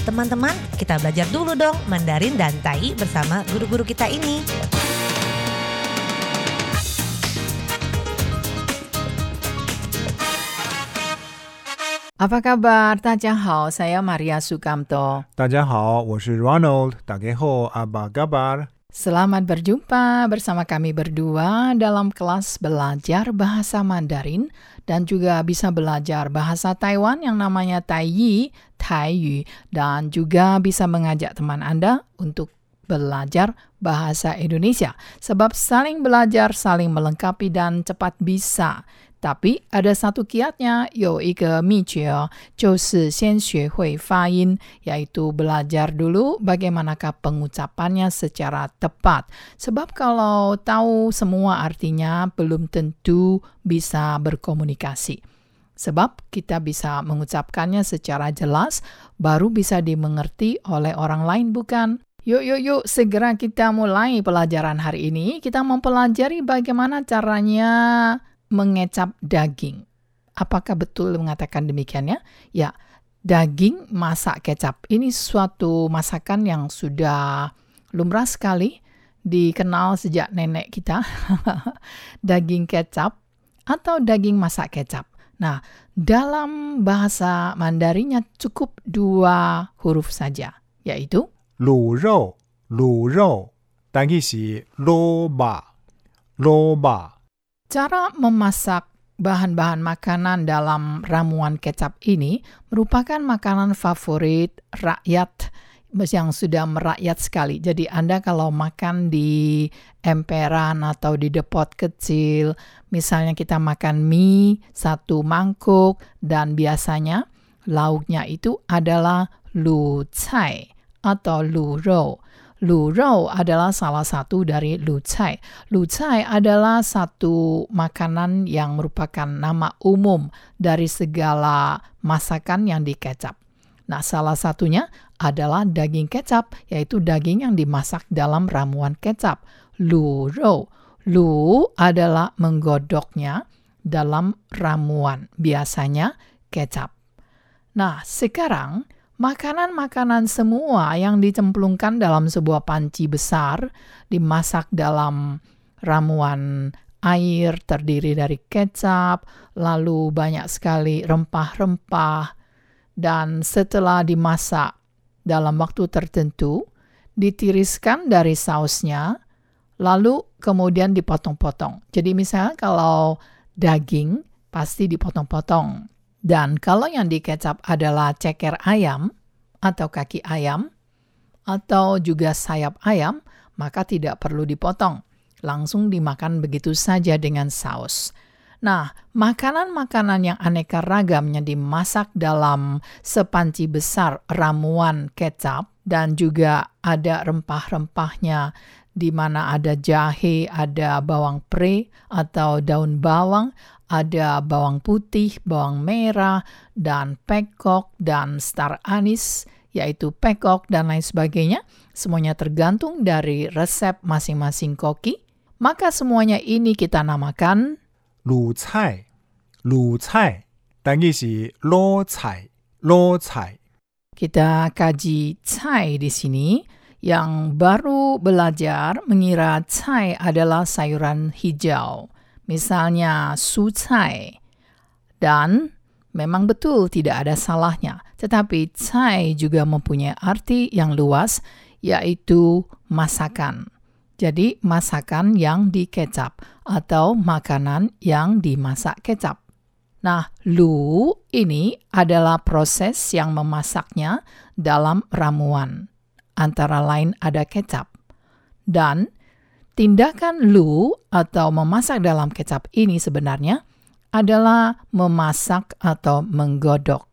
Teman-teman, kita belajar dulu dong Mandarin dan Tai bersama guru-guru kita ini. Apa kabar? Tadjahau, saya Maria Sukamto. Tadjahau, saya Ronald. Dageho, apa kabar? Selamat berjumpa bersama kami berdua dalam kelas belajar bahasa Mandarin dan juga bisa belajar bahasa Taiwan yang namanya Taiyi, Taiyu dan juga bisa mengajak teman Anda untuk belajar bahasa Indonesia. Sebab saling belajar, saling melengkapi dan cepat bisa. Tapi ada satu kiatnya, 有一个秘诀哦，就是先学会发音，yaitu belajar dulu bagaimanakah pengucapannya secara tepat. Sebab kalau tahu semua artinya, belum tentu bisa berkomunikasi. Sebab kita bisa mengucapkannya secara jelas, baru bisa dimengerti oleh orang lain, bukan? Yuk, yuk, yuk, segera kita mulai pelajaran hari ini. Kita mempelajari bagaimana caranya mengecap daging. Apakah betul mengatakan demikiannya? Ya, daging masak kecap. Ini suatu masakan yang sudah lumrah sekali dikenal sejak nenek kita. daging kecap atau daging masak kecap. Nah, dalam bahasa Mandarinnya cukup dua huruf saja, yaitu lu rou, lu rou. Tadi loba, loba. Cara memasak bahan-bahan makanan dalam ramuan kecap ini merupakan makanan favorit rakyat yang sudah merakyat sekali. Jadi Anda kalau makan di emperan atau di depot kecil, misalnya kita makan mie satu mangkuk dan biasanya lauknya itu adalah lu cai atau lu rou. Lu rou adalah salah satu dari lu cai. Lu cai adalah satu makanan yang merupakan nama umum dari segala masakan yang dikecap. Nah, salah satunya adalah daging kecap, yaitu daging yang dimasak dalam ramuan kecap. Lu rou. Lu adalah menggodoknya dalam ramuan, biasanya kecap. Nah, sekarang makanan-makanan semua yang dicemplungkan dalam sebuah panci besar, dimasak dalam ramuan air terdiri dari kecap, lalu banyak sekali rempah-rempah, dan setelah dimasak dalam waktu tertentu, ditiriskan dari sausnya, lalu kemudian dipotong-potong. Jadi misalnya kalau daging pasti dipotong-potong. Dan kalau yang dikecap adalah ceker ayam atau kaki ayam atau juga sayap ayam, maka tidak perlu dipotong. Langsung dimakan begitu saja dengan saus. Nah, makanan-makanan yang aneka ragam yang dimasak dalam sepanci besar ramuan kecap dan juga ada rempah-rempahnya di mana ada jahe, ada bawang pre atau daun bawang, ada bawang putih, bawang merah, dan pekok, dan star anis yaitu pekok, dan lain sebagainya. Semuanya tergantung dari resep masing-masing koki. Maka semuanya ini kita namakan lu cai. Lu cai. Dan isi lo cai. Lo cai. Kita kaji cai di sini yang baru belajar mengira cai adalah sayuran hijau. Misalnya su cai. Dan memang betul tidak ada salahnya. Tetapi cai juga mempunyai arti yang luas yaitu masakan. Jadi masakan yang dikecap atau makanan yang dimasak kecap. Nah, lu ini adalah proses yang memasaknya dalam ramuan. Antara lain ada kecap. Dan tindakan lu atau memasak dalam kecap ini sebenarnya adalah memasak atau menggodok.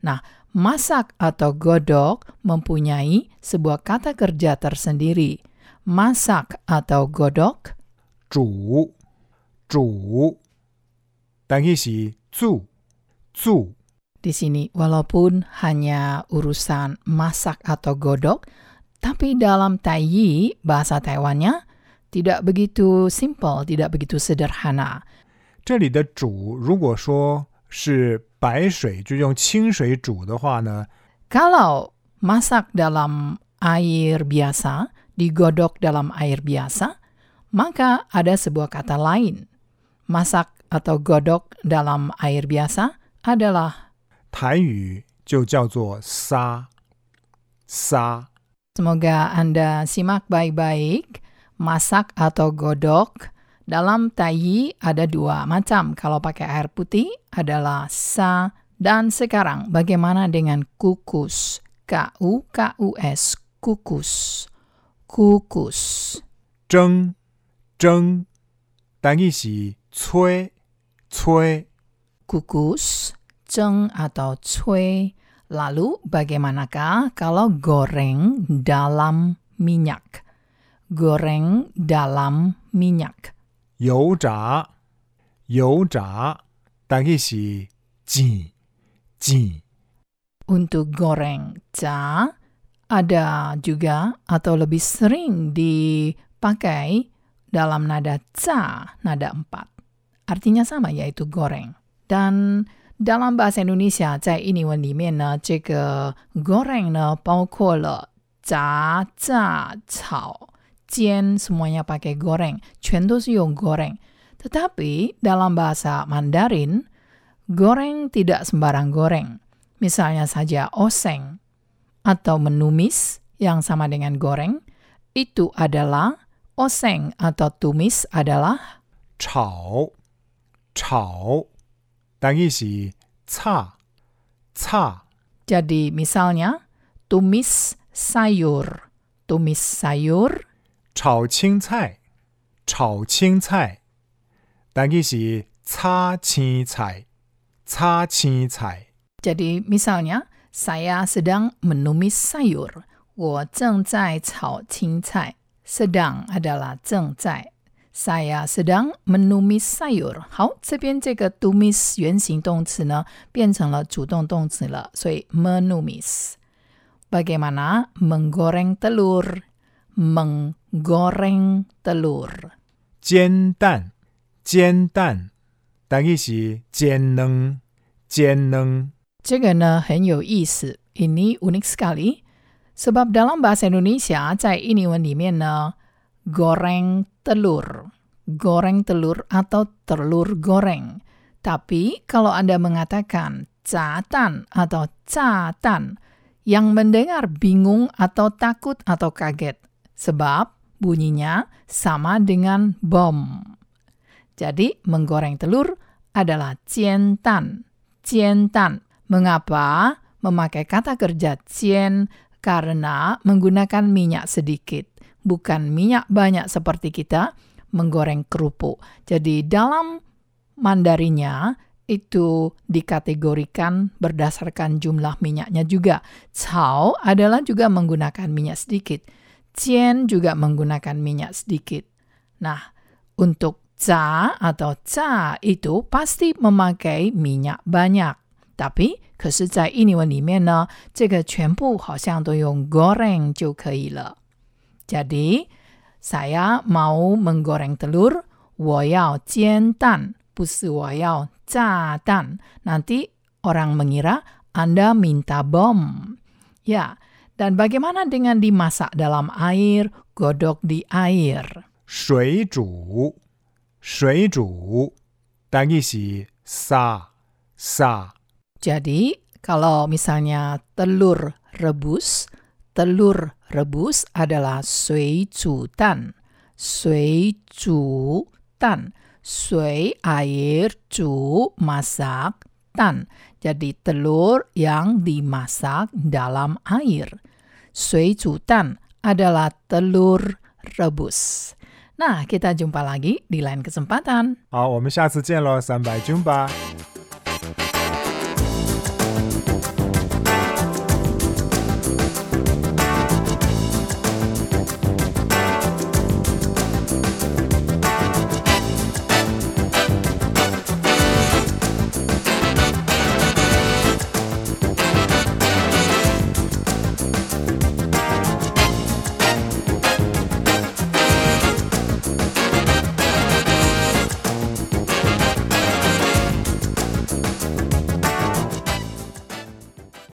Nah, masak atau godok mempunyai sebuah kata kerja tersendiri. Masak atau godok 煮，煮，单字是煮，煮。 di sini walaupun hanya urusan masak atau godok, tapi dalam Taiyi bahasa Taiwannya tidak begitu simple, tidak begitu sederhana. 这里的煮，如果说是白水，就用清水煮的话呢， Kalau masak dalam air biasa, digodok dalam air biasa, maka ada sebuah kata lain. Masak atau godok dalam air biasa adalah 台语就叫做杀杀。 Semoga Anda simak baik-baik. masak atau godok. Dalam tayi ada dua macam. Kalau pakai air putih adalah sa dan sekarang bagaimana dengan kukus? K U K U S kukus. Kukus. Zheng zheng. Tangi si cui cui. Kukus, zheng atau cui. Lalu bagaimanakah kalau goreng dalam minyak? Goreng dalam minyak. 油炸油炸，单语是煎煎。 Untuk goreng ca ada juga atau lebih sering dipakai dalam nada ca, nada empat. Artinya sama yaitu goreng. Dan dalam bahasa Indonesia 在英文里面呢，这个 goreng 呢包括了炸、炸、炒、 jian semuanya pakai goreng, cendosio goreng. Tetapi dalam bahasa Mandarin, goreng tidak sembarang goreng. Misalnya saja oseng atau menumis yang sama dengan goreng, itu adalah oseng atau tumis adalah chao. Chao. dan isi ca. Ca. Jadi misalnya tumis sayur. Tumis sayur 炒青菜，炒青菜，单语是炒青菜，炒青菜。Jadi misalnya saya sedang menumis sayur. 我正在炒青菜. Sedang adalah 正在. Saya sedang menumis sayur. 好，这边这个 tumis 原形动词呢变成了主动动词了，所以 menumis. Bagaimana menggoreng telur? Menggoreng telur. 煎蛋，煎蛋，单语是煎蛋，煎蛋。这个呢很有意思，ini unik sekali. Sebab dalam bahasa Indonesia, 在印尼文里面呢，goreng telur, goreng telur atau telur goreng. Tapi kalau Anda mengatakan tan atau tan, yang mendengar bingung atau takut atau kaget. Sebab bunyinya sama dengan bom. Jadi menggoreng telur adalah cientan, cientan. Mengapa memakai kata kerja cien? Karena menggunakan minyak sedikit, bukan minyak banyak seperti kita menggoreng kerupuk. Jadi dalam Mandarinya itu dikategorikan berdasarkan jumlah minyaknya juga. Cao adalah juga menggunakan minyak sedikit. Cien juga menggunakan minyak sedikit. Nah, untuk ca atau ca itu pasti memakai minyak banyak. Tapi 可是在印尼文里面呢，这个全部好像都用 goreng 就可以了。Jadi saya mau menggoreng telur, 我要煎蛋，不是我要炸蛋。Nanti orang mengira Anda minta bom. Ya, dan bagaimana dengan dimasak dalam air, godok di air? 水煮，水煮，单语是杀杀。 Jadi, kalau misalnya telur rebus, telur rebus adalah sui tan. Sui tan. Sui air, cu masak, tan. Jadi telur yang dimasak dalam air. Sui tan adalah telur rebus. Nah, kita jumpa lagi di lain kesempatan. 好，我们下次见喽，三百军吧。